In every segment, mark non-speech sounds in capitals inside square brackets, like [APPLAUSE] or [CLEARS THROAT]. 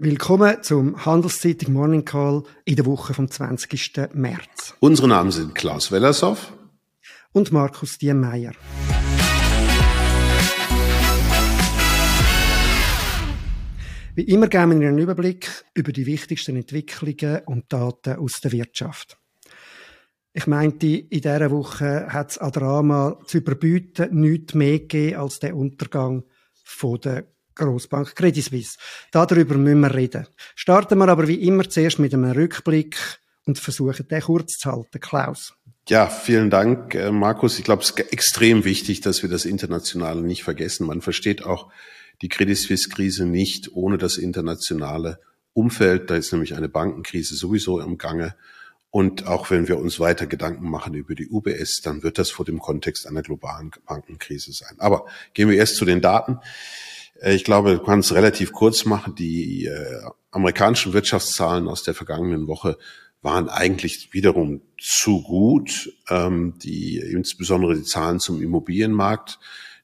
Willkommen zum Handelszeitung Morning Call in der Woche vom 20. März. Unsere Namen sind Klaus Wellershoff und Markus Diemeyer. Wie immer geben wir einen Überblick über die wichtigsten Entwicklungen und Daten aus der Wirtschaft. Ich meinte, in dieser Woche hat es an Drama zu überbieten nichts mehr gegeben als der Untergang von der Grossbank Credit Suisse. Darüber müssen wir reden. Starten wir aber wie immer zuerst mit einem Rückblick und versuchen, den kurz zu halten. Klaus. Ja, vielen Dank, äh, Markus. Ich glaube, es ist extrem wichtig, dass wir das Internationale nicht vergessen. Man versteht auch die Credit Suisse-Krise nicht ohne das internationale Umfeld. Da ist nämlich eine Bankenkrise sowieso im Gange. Und auch wenn wir uns weiter Gedanken machen über die UBS, dann wird das vor dem Kontext einer globalen Bankenkrise sein. Aber gehen wir erst zu den Daten. Äh, ich glaube, du kannst relativ kurz machen. Die äh, amerikanischen Wirtschaftszahlen aus der vergangenen Woche waren eigentlich wiederum zu gut. Ähm, die, insbesondere die Zahlen zum Immobilienmarkt,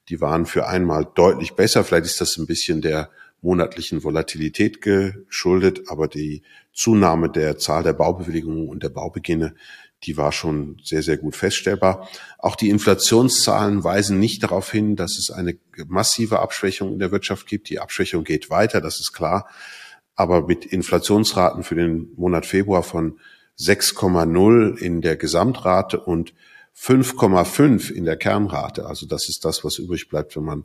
die waren für einmal deutlich besser. Vielleicht ist das ein bisschen der monatlichen Volatilität geschuldet, aber die Zunahme der Zahl der Baubewilligungen und der Baubeginne, die war schon sehr, sehr gut feststellbar. Auch die Inflationszahlen weisen nicht darauf hin, dass es eine massive Abschwächung in der Wirtschaft gibt. Die Abschwächung geht weiter, das ist klar. Aber mit Inflationsraten für den Monat Februar von 6,0 in der Gesamtrate und 5,5 in der Kernrate, also das ist das, was übrig bleibt, wenn man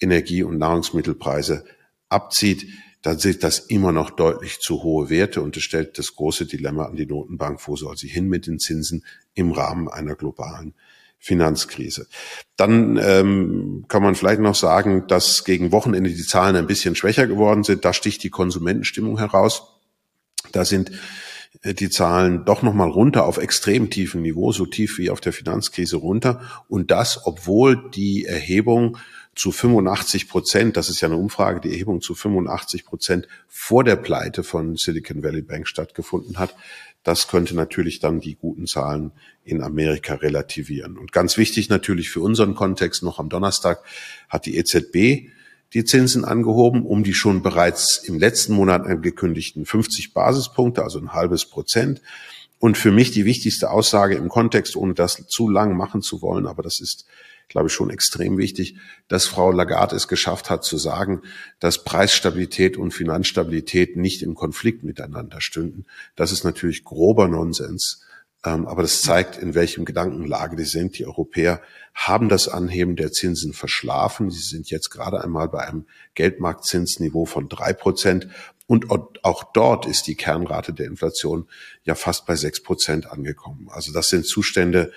Energie- und Nahrungsmittelpreise abzieht, dann sind das immer noch deutlich zu hohe Werte und es stellt das große Dilemma an die Notenbank, wo soll sie hin mit den Zinsen im Rahmen einer globalen Finanzkrise. Dann ähm, kann man vielleicht noch sagen, dass gegen Wochenende die Zahlen ein bisschen schwächer geworden sind. Da sticht die Konsumentenstimmung heraus. Da sind die Zahlen doch nochmal runter auf extrem tiefen Niveau, so tief wie auf der Finanzkrise runter. Und das, obwohl die Erhebung zu 85 Prozent, das ist ja eine Umfrage, die Erhebung zu 85 Prozent vor der Pleite von Silicon Valley Bank stattgefunden hat. Das könnte natürlich dann die guten Zahlen in Amerika relativieren. Und ganz wichtig natürlich für unseren Kontext noch am Donnerstag hat die EZB die Zinsen angehoben, um die schon bereits im letzten Monat angekündigten 50 Basispunkte, also ein halbes Prozent. Und für mich die wichtigste Aussage im Kontext, ohne das zu lang machen zu wollen, aber das ist glaube ich, schon extrem wichtig, dass Frau Lagarde es geschafft hat zu sagen, dass Preisstabilität und Finanzstabilität nicht im Konflikt miteinander stünden. Das ist natürlich grober Nonsens. Ähm, aber das zeigt, in welchem Gedankenlage die sind. Die Europäer haben das Anheben der Zinsen verschlafen. Sie sind jetzt gerade einmal bei einem Geldmarktzinsniveau von drei Prozent. Und auch dort ist die Kernrate der Inflation ja fast bei sechs Prozent angekommen. Also das sind Zustände,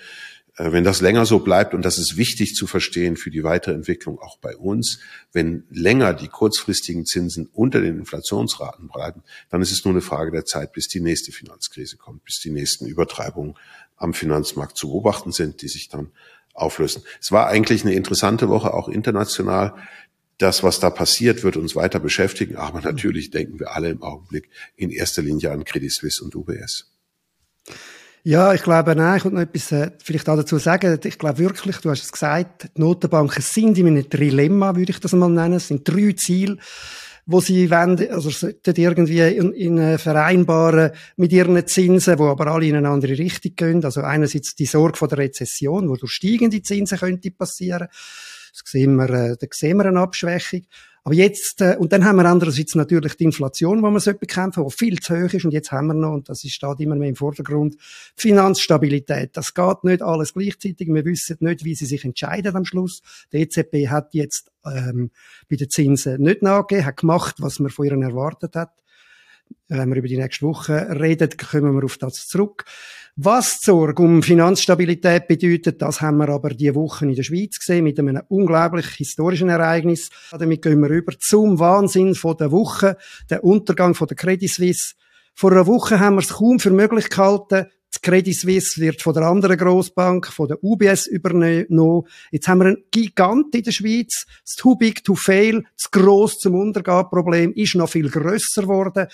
wenn das länger so bleibt, und das ist wichtig zu verstehen für die weitere Entwicklung auch bei uns, wenn länger die kurzfristigen Zinsen unter den Inflationsraten bleiben, dann ist es nur eine Frage der Zeit, bis die nächste Finanzkrise kommt, bis die nächsten Übertreibungen am Finanzmarkt zu beobachten sind, die sich dann auflösen. Es war eigentlich eine interessante Woche, auch international. Das, was da passiert, wird uns weiter beschäftigen, aber natürlich denken wir alle im Augenblick in erster Linie an Credit Suisse und UBS. Ja, ich glaube, nein, ich wollte noch etwas äh, vielleicht auch dazu sagen. Ich glaube wirklich, du hast es gesagt, die Notenbanken sind in einem Trilemma, würde ich das mal nennen. Es sind drei Ziele, wo sie wollen, also sollten irgendwie in, in äh, vereinbaren mit ihren Zinsen, wo aber alle in eine andere Richtung gehen. Also einerseits die Sorge vor der Rezession, wo durch steigende Zinsen könnte passieren. Das sehen wir, äh, da sehen wir eine Abschwächung. Aber jetzt, äh, und dann haben wir andererseits natürlich die Inflation, die man bekämpfen sollte, die viel zu hoch ist. Und jetzt haben wir noch, und das steht immer mehr im Vordergrund, Finanzstabilität. Das geht nicht alles gleichzeitig. Wir wissen nicht, wie sie sich entscheiden am Schluss. Die EZB hat jetzt ähm, bei den Zinsen nicht nachgegeben, hat gemacht, was man von ihnen erwartet hat. Wenn wir über die nächste Woche reden, kommen wir auf das zurück. Was Sorge um Finanzstabilität bedeutet, das haben wir aber die Woche in der Schweiz gesehen mit einem unglaublich historischen Ereignis. Damit gehen wir über zum Wahnsinn von der Woche, der Untergang von der Credit Suisse. Vor einer Woche haben wir es kaum für möglich gehalten, die Credit Suisse wird von der anderen Grossbank, von der UBS übernommen. Jetzt haben wir einen Gigant in der Schweiz. Das Too Big to Fail, das gross zum Untergehen Problem ist noch viel grösser geworden.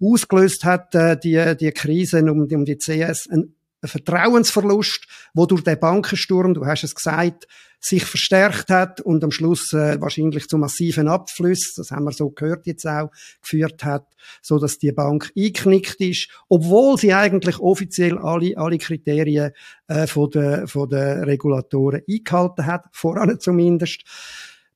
Ausgelöst hat äh, die, die Krise um, um die CS ein Vertrauensverlust, wo durch den Bankensturm, du hast es gesagt, sich verstärkt hat und am Schluss äh, wahrscheinlich zu massiven Abflüssen, das haben wir so gehört jetzt auch, geführt hat, so dass die Bank eingeknickt ist, obwohl sie eigentlich offiziell alle, alle Kriterien äh, von der, von der Regulatoren eingehalten hat, voran zumindest.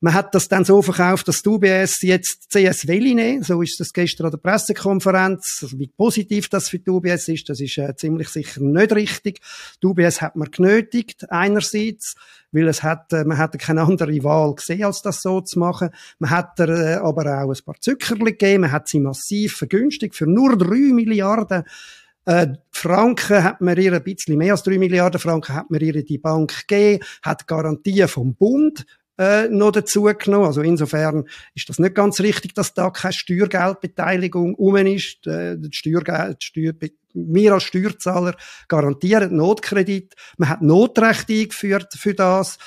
Man hat das dann so verkauft, dass die UBS jetzt CS Welli nehmen. So ist das gestern an der Pressekonferenz. Also wie positiv das für die UBS ist, das ist äh, ziemlich sicher nicht richtig. Die UBS hat man genötigt, einerseits, weil es hat, äh, man hatte keine andere Wahl gesehen, als das so zu machen. Man hat äh, aber auch ein paar Zuckerli gegeben. Man hat sie massiv vergünstigt für nur drei Milliarden äh, Franken hat man ihr, ein bisschen mehr als drei Milliarden Franken hat man ihr die Bank gegeben, hat Garantien vom Bund äh, noch dazu genommen. Also insofern ist das nicht ganz richtig, dass da keine Steuergeldbeteiligung um ist. Äh, die Steuergeld, Steuer, wir als Steuerzahler garantieren Notkredit. Man hat Notrecht eingeführt für das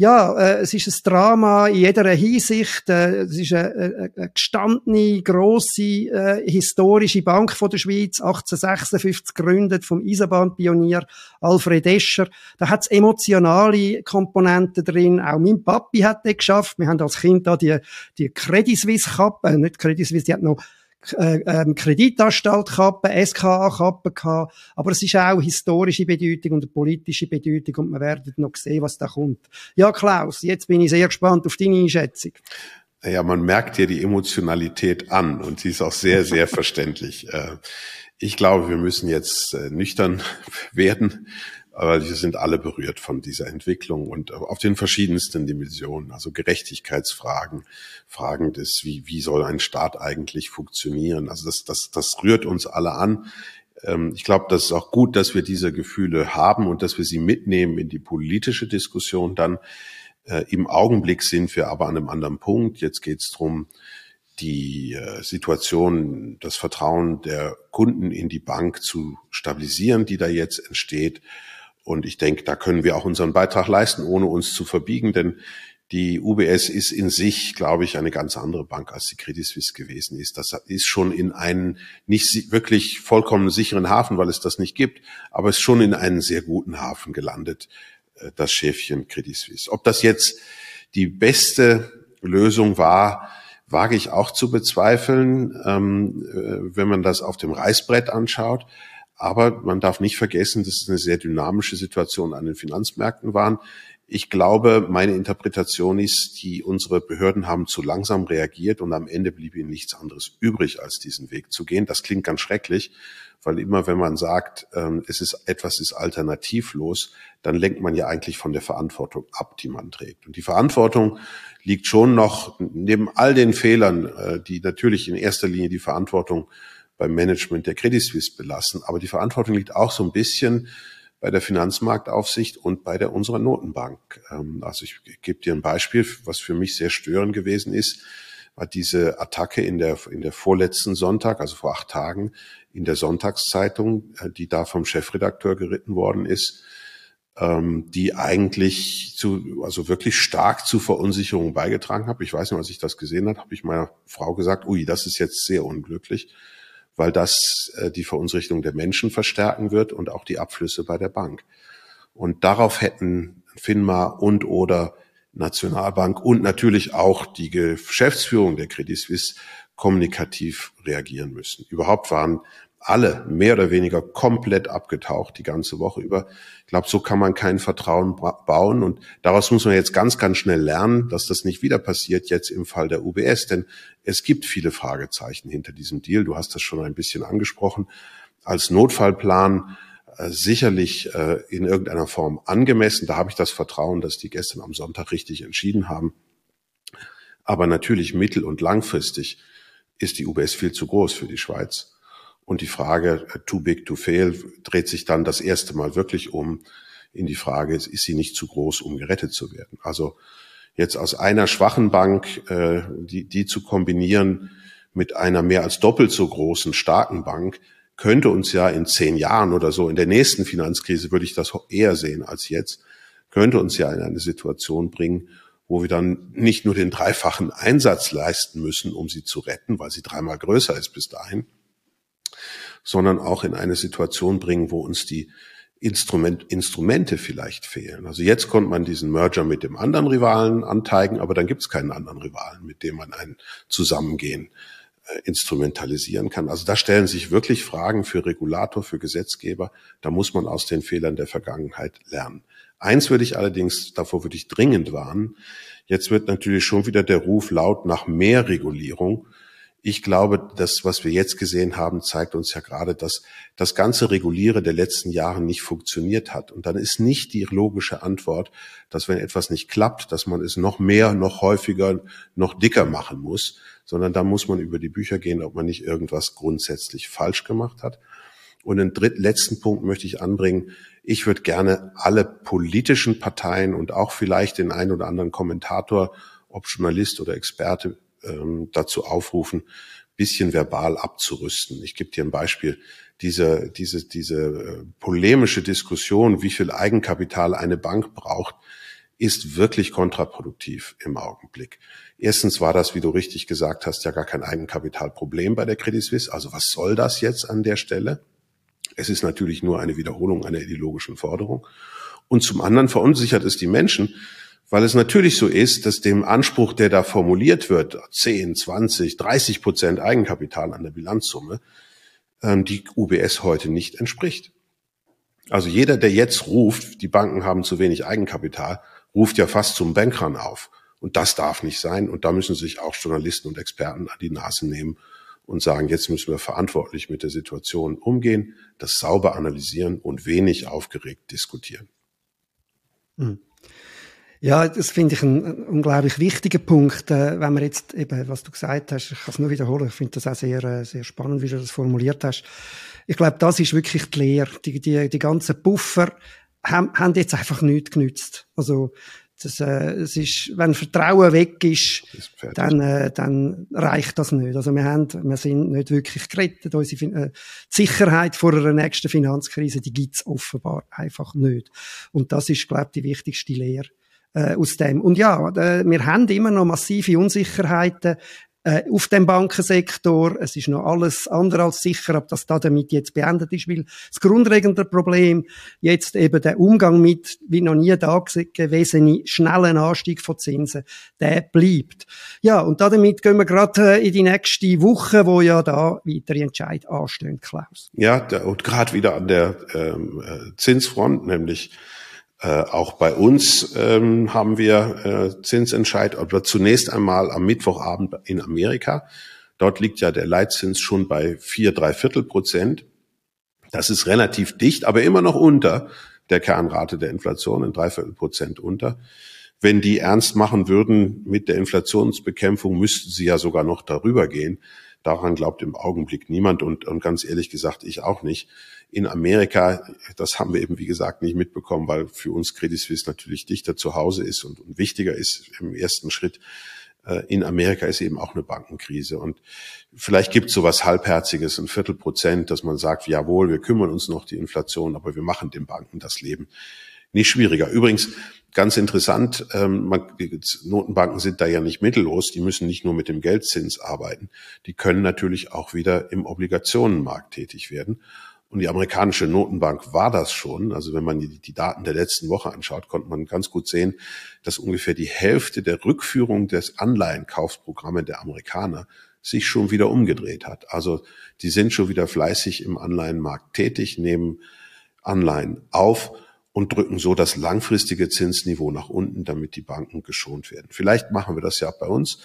ja, äh, es ist ein Drama in jeder Hinsicht. Äh, es ist eine, eine, gestandene, grosse, äh, historische Bank von der Schweiz, 1856 gegründet vom Eisenbahnpionier Alfred Escher. Da hat es emotionale Komponenten drin. Auch mein Papi hat das geschafft. Wir haben als Kind da die, die Credit Suisse Kappe, äh, nicht Credit Suisse, die hat noch äh, ähm, Kreditanstalt-Kappe, SKA-Kappe gehabt. Aber es ist auch historische Bedeutung und eine politische Bedeutung und wir werden noch sehen, was da kommt. Ja, Klaus, jetzt bin ich sehr gespannt auf deine Einschätzung. Ja, man merkt dir die Emotionalität an und sie ist auch sehr, sehr [LAUGHS] verständlich. Äh, ich glaube, wir müssen jetzt äh, nüchtern [LAUGHS] werden aber wir sind alle berührt von dieser Entwicklung und auf den verschiedensten Dimensionen, also Gerechtigkeitsfragen, Fragen des, wie, wie soll ein Staat eigentlich funktionieren. Also das, das, das rührt uns alle an. Ähm, ich glaube, das ist auch gut, dass wir diese Gefühle haben und dass wir sie mitnehmen in die politische Diskussion. Dann äh, im Augenblick sind wir aber an einem anderen Punkt. Jetzt geht es darum, die äh, Situation, das Vertrauen der Kunden in die Bank zu stabilisieren, die da jetzt entsteht. Und ich denke, da können wir auch unseren Beitrag leisten, ohne uns zu verbiegen, denn die UBS ist in sich, glaube ich, eine ganz andere Bank, als die Credit Suisse gewesen ist. Das ist schon in einen nicht wirklich vollkommen sicheren Hafen, weil es das nicht gibt, aber es ist schon in einen sehr guten Hafen gelandet, äh, das Schäfchen Credit Suisse. Ob das jetzt die beste Lösung war, wage ich auch zu bezweifeln, ähm, äh, wenn man das auf dem Reißbrett anschaut. Aber man darf nicht vergessen, dass es eine sehr dynamische Situation an den Finanzmärkten war. Ich glaube, meine Interpretation ist, die unsere Behörden haben zu langsam reagiert und am Ende blieb ihnen nichts anderes übrig, als diesen Weg zu gehen. Das klingt ganz schrecklich, weil immer wenn man sagt, ähm, es ist etwas ist alternativlos, dann lenkt man ja eigentlich von der Verantwortung ab, die man trägt. Und die Verantwortung liegt schon noch neben all den Fehlern, äh, die natürlich in erster Linie die Verantwortung beim Management der Credit Suisse belassen. Aber die Verantwortung liegt auch so ein bisschen bei der Finanzmarktaufsicht und bei der unserer Notenbank. Ähm, also ich gebe dir ein Beispiel, was für mich sehr störend gewesen ist, war diese Attacke in der, in der vorletzten Sonntag, also vor acht Tagen, in der Sonntagszeitung, äh, die da vom Chefredakteur geritten worden ist, ähm, die eigentlich zu, also wirklich stark zu Verunsicherung beigetragen hat. Ich weiß nicht, als ich das gesehen habe, habe ich meiner Frau gesagt, ui, das ist jetzt sehr unglücklich weil das äh, die Verunsicherung der Menschen verstärken wird und auch die Abflüsse bei der Bank. Und darauf hätten FINMA und oder Nationalbank und natürlich auch die Geschäftsführung der Credit Suisse kommunikativ reagieren müssen. Überhaupt waren alle mehr oder weniger komplett abgetaucht die ganze Woche über. Ich glaube, so kann man kein Vertrauen bauen und daraus muss man jetzt ganz, ganz schnell lernen, dass das nicht wieder passiert jetzt im Fall der UBS, denn es gibt viele Fragezeichen hinter diesem Deal. Du hast das schon ein bisschen angesprochen. Als Notfallplan äh, sicherlich äh, in irgendeiner Form angemessen. Da habe ich das Vertrauen, dass die gestern am Sonntag richtig entschieden haben. Aber natürlich mittel- und langfristig ist die UBS viel zu groß für die Schweiz. Und die Frage äh, too big to fail dreht sich dann das erste Mal wirklich um in die Frage, ist sie nicht zu groß, um gerettet zu werden? Also jetzt aus einer schwachen Bank, äh, die, die zu kombinieren mit einer mehr als doppelt so großen, starken Bank, könnte uns ja in zehn Jahren oder so, in der nächsten Finanzkrise würde ich das eher sehen als jetzt, könnte uns ja in eine Situation bringen, wo wir dann nicht nur den dreifachen Einsatz leisten müssen, um sie zu retten, weil sie dreimal größer ist bis dahin, sondern auch in eine Situation bringen, wo uns die Instrument, Instrumente vielleicht fehlen. Also jetzt konnte man diesen Merger mit dem anderen Rivalen anteigen, aber dann gibt es keinen anderen Rivalen, mit dem man ein Zusammengehen äh, instrumentalisieren kann. Also da stellen sich wirklich Fragen für Regulator, für Gesetzgeber. Da muss man aus den Fehlern der Vergangenheit lernen. Eins würde ich allerdings, davor würde ich dringend warnen. Jetzt wird natürlich schon wieder der Ruf laut nach mehr Regulierung. Ich glaube, das, was wir jetzt gesehen haben, zeigt uns ja gerade, dass das ganze Reguliere der letzten Jahre nicht funktioniert hat. Und dann ist nicht die logische Antwort, dass wenn etwas nicht klappt, dass man es noch mehr, noch häufiger, noch dicker machen muss, sondern da muss man über die Bücher gehen, ob man nicht irgendwas grundsätzlich falsch gemacht hat. Und den dritten, letzten Punkt möchte ich anbringen. Ich würde gerne alle politischen Parteien und auch vielleicht den einen oder anderen Kommentator, ob Journalist oder Experte, ähm, dazu aufrufen, bisschen verbal abzurüsten. Ich gebe dir ein Beispiel. Diese, diese, diese äh, polemische Diskussion, wie viel Eigenkapital eine Bank braucht, ist wirklich kontraproduktiv im Augenblick. Erstens war das, wie du richtig gesagt hast, ja gar kein Eigenkapitalproblem bei der Credit Suisse. Also was soll das jetzt an der Stelle? Es ist natürlich nur eine Wiederholung einer ideologischen Forderung. Und zum anderen verunsichert es die Menschen, weil es natürlich so ist, dass dem Anspruch, der da formuliert wird, 10, 20, 30 Prozent Eigenkapital an der Bilanzsumme, ähm, die UBS heute nicht entspricht. Also jeder, der jetzt ruft, die Banken haben zu wenig Eigenkapital, ruft ja fast zum Bankrun auf. Und das darf nicht sein. Und da müssen sich auch Journalisten und Experten an die Nase nehmen und sagen, jetzt müssen wir verantwortlich mit der Situation umgehen, das sauber analysieren und wenig aufgeregt diskutieren. Hm. Ja, das finde ich ein, unglaublich wichtiger Punkt, äh, wenn man jetzt eben, was du gesagt hast, ich kann es nur wiederholen, ich finde das auch sehr, äh, sehr spannend, wie du das formuliert hast. Ich glaube, das ist wirklich die Lehre. Die, die, die ganzen Puffer haben, haben jetzt einfach nichts genützt. Also, das, äh, es ist, wenn Vertrauen weg ist, ist dann, äh, dann reicht das nicht. Also wir haben, wir sind nicht wirklich gerettet. Unsere äh, Sicherheit vor einer nächsten Finanzkrise, die gibt's offenbar einfach nicht. Und das ist, glaube ich, die wichtigste Lehre äh, aus dem. Und ja, äh, wir haben immer noch massive Unsicherheiten äh, auf dem Bankensektor. Es ist noch alles andere als sicher, ob das da damit jetzt beendet ist, weil das grundlegende Problem jetzt eben der Umgang mit, wie noch nie da gewesen, schnellen Anstieg von Zinsen, der bleibt. Ja, und damit gehen wir gerade äh, in die nächste Woche, wo ja da weitere Entscheid anstehen, Klaus. Ja, und gerade wieder an der ähm, äh, Zinsfront, nämlich äh, auch bei uns ähm, haben wir äh, Zinsentscheid, aber zunächst einmal am Mittwochabend in Amerika. Dort liegt ja der Leitzins schon bei vier, drei Viertel Prozent. Das ist relativ dicht, aber immer noch unter der Kernrate der Inflation, in dreiviertel Prozent unter. Wenn die ernst machen würden mit der Inflationsbekämpfung, müssten sie ja sogar noch darüber gehen. Daran glaubt im Augenblick niemand und, und ganz ehrlich gesagt, ich auch nicht in Amerika, das haben wir eben, wie gesagt, nicht mitbekommen, weil für uns Credit Suisse natürlich dichter zu Hause ist und, und wichtiger ist im ersten Schritt. Äh, in Amerika ist eben auch eine Bankenkrise. Und vielleicht gibt es so was Halbherziges, ein Viertel Prozent, dass man sagt, jawohl, wir kümmern uns noch die Inflation, aber wir machen den Banken das Leben nicht schwieriger. Übrigens, ganz interessant, ähm, Notenbanken sind da ja nicht mittellos, die müssen nicht nur mit dem Geldzins arbeiten, die können natürlich auch wieder im Obligationenmarkt tätig werden. Und die amerikanische Notenbank war das schon. Also wenn man die, Daten der letzten Woche anschaut, konnte man ganz gut sehen, dass ungefähr die Hälfte der Rückführung des Anleihenkaufsprogrammes der Amerikaner sich schon wieder umgedreht hat. Also die sind schon wieder fleißig im Anleihenmarkt tätig, nehmen Anleihen auf und drücken so das langfristige Zinsniveau nach unten, damit die Banken geschont werden. Vielleicht machen wir das ja bei uns.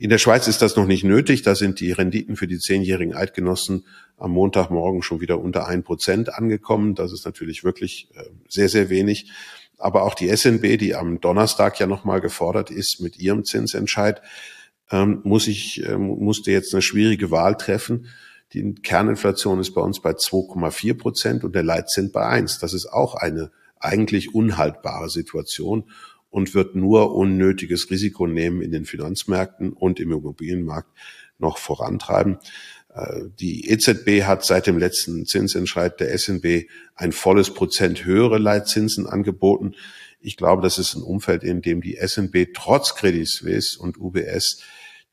In der Schweiz ist das noch nicht nötig. Da sind die Renditen für die zehnjährigen Eidgenossen am Montagmorgen schon wieder unter ein Prozent angekommen. Das ist natürlich wirklich äh, sehr, sehr wenig. Aber auch die SNB, die am Donnerstag ja nochmal gefordert ist mit ihrem Zinsentscheid, ähm, muss ich, ähm, musste jetzt eine schwierige Wahl treffen. Die Kerninflation ist bei uns bei 2,4 Prozent und der Leitzins bei eins. Das ist auch eine eigentlich unhaltbare Situation und wird nur unnötiges Risiko nehmen in den Finanzmärkten und im Immobilienmarkt noch vorantreiben. Äh, die EZB hat seit dem letzten Zinsentscheid der SNB ein volles Prozent höhere Leitzinsen angeboten. Ich glaube, das ist ein Umfeld, in dem die SNB trotz Credit Suisse und UBS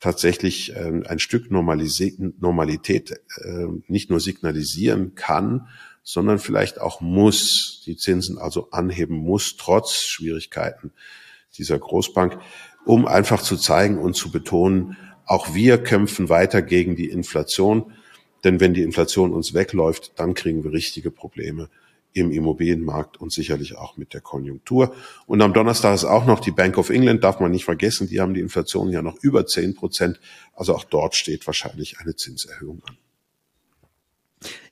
tatsächlich äh, ein Stück Normalität äh, nicht nur signalisieren kann, sondern vielleicht auch muss, die Zinsen also anheben muss, trotz Schwierigkeiten dieser Großbank, um einfach zu zeigen und zu betonen, auch wir kämpfen weiter gegen die Inflation. Denn wenn die Inflation uns wegläuft, dann kriegen wir richtige Probleme im Immobilienmarkt und sicherlich auch mit der Konjunktur. Und am Donnerstag ist auch noch die Bank of England, darf man nicht vergessen, die haben die Inflation ja noch über 10 Prozent. Also auch dort steht wahrscheinlich eine Zinserhöhung an.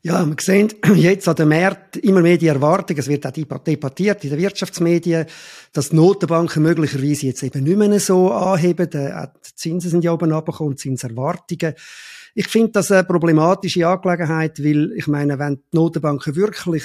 Ja, wir sehen [CLEARS THROAT] jetzt an dem Markt immer mehr die Erwartung, es wird auch debattiert in den Wirtschaftsmedien, dass Notenbanken möglicherweise jetzt eben nicht mehr so anheben. Die Zinsen sind ja oben runtergekommen, Zinserwartungen. Ich finde das eine problematische Angelegenheit, weil ich meine, wenn die Notenbanken wirklich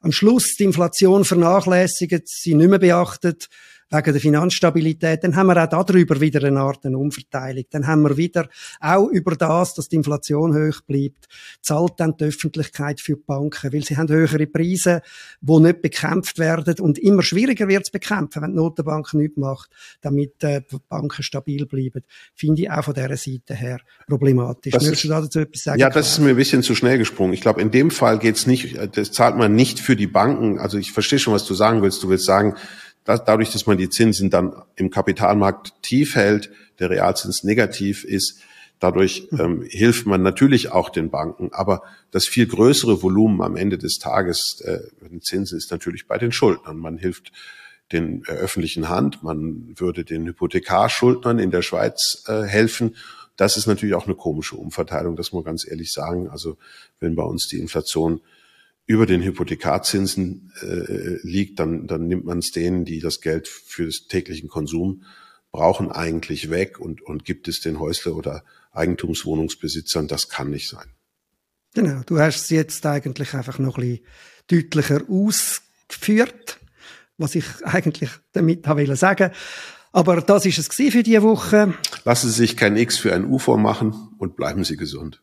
am Schluss die Inflation vernachlässigen, sie nicht mehr beachtet, wegen der Finanzstabilität, dann haben wir auch darüber wieder eine Art eine Umverteilung. Dann haben wir wieder auch über das, dass die Inflation hoch bleibt, zahlt dann die Öffentlichkeit für die Banken, weil sie haben höhere Preise, die nicht bekämpft werden und immer schwieriger wird es bekämpfen, wenn die Notenbank nichts macht, damit äh, die Banken stabil bleiben. Finde ich auch von dieser Seite her problematisch. Das Möchtest du dazu etwas sagen? Ja, das ist mir ein bisschen zu schnell gesprungen. Ich glaube, in dem Fall geht's nicht, das zahlt man nicht für die Banken. Also ich verstehe schon, was du sagen willst. Du willst sagen, dass dadurch, dass man die Zinsen dann im Kapitalmarkt tief hält, der Realzins negativ ist, dadurch mhm. ähm, hilft man natürlich auch den Banken. Aber das viel größere Volumen am Ende des Tages äh, den Zinsen ist natürlich bei den Schuldnern. Man hilft den äh, öffentlichen Hand, man würde den Hypothekarschuldnern in der Schweiz äh, helfen. Das ist natürlich auch eine komische Umverteilung, das muss man ganz ehrlich sagen. Also wenn bei uns die Inflation über den Hypothekarzinsen äh, liegt, dann, dann nimmt man es denen, die das Geld für den täglichen Konsum brauchen, eigentlich weg und, und gibt es den Häusle- oder Eigentumswohnungsbesitzern. Das kann nicht sein. Genau, du hast es jetzt eigentlich einfach noch ein bisschen deutlicher ausgeführt, was ich eigentlich damit habe sagen aber das ist es für diese Woche. Lassen Sie sich kein X für ein U vormachen und bleiben Sie gesund.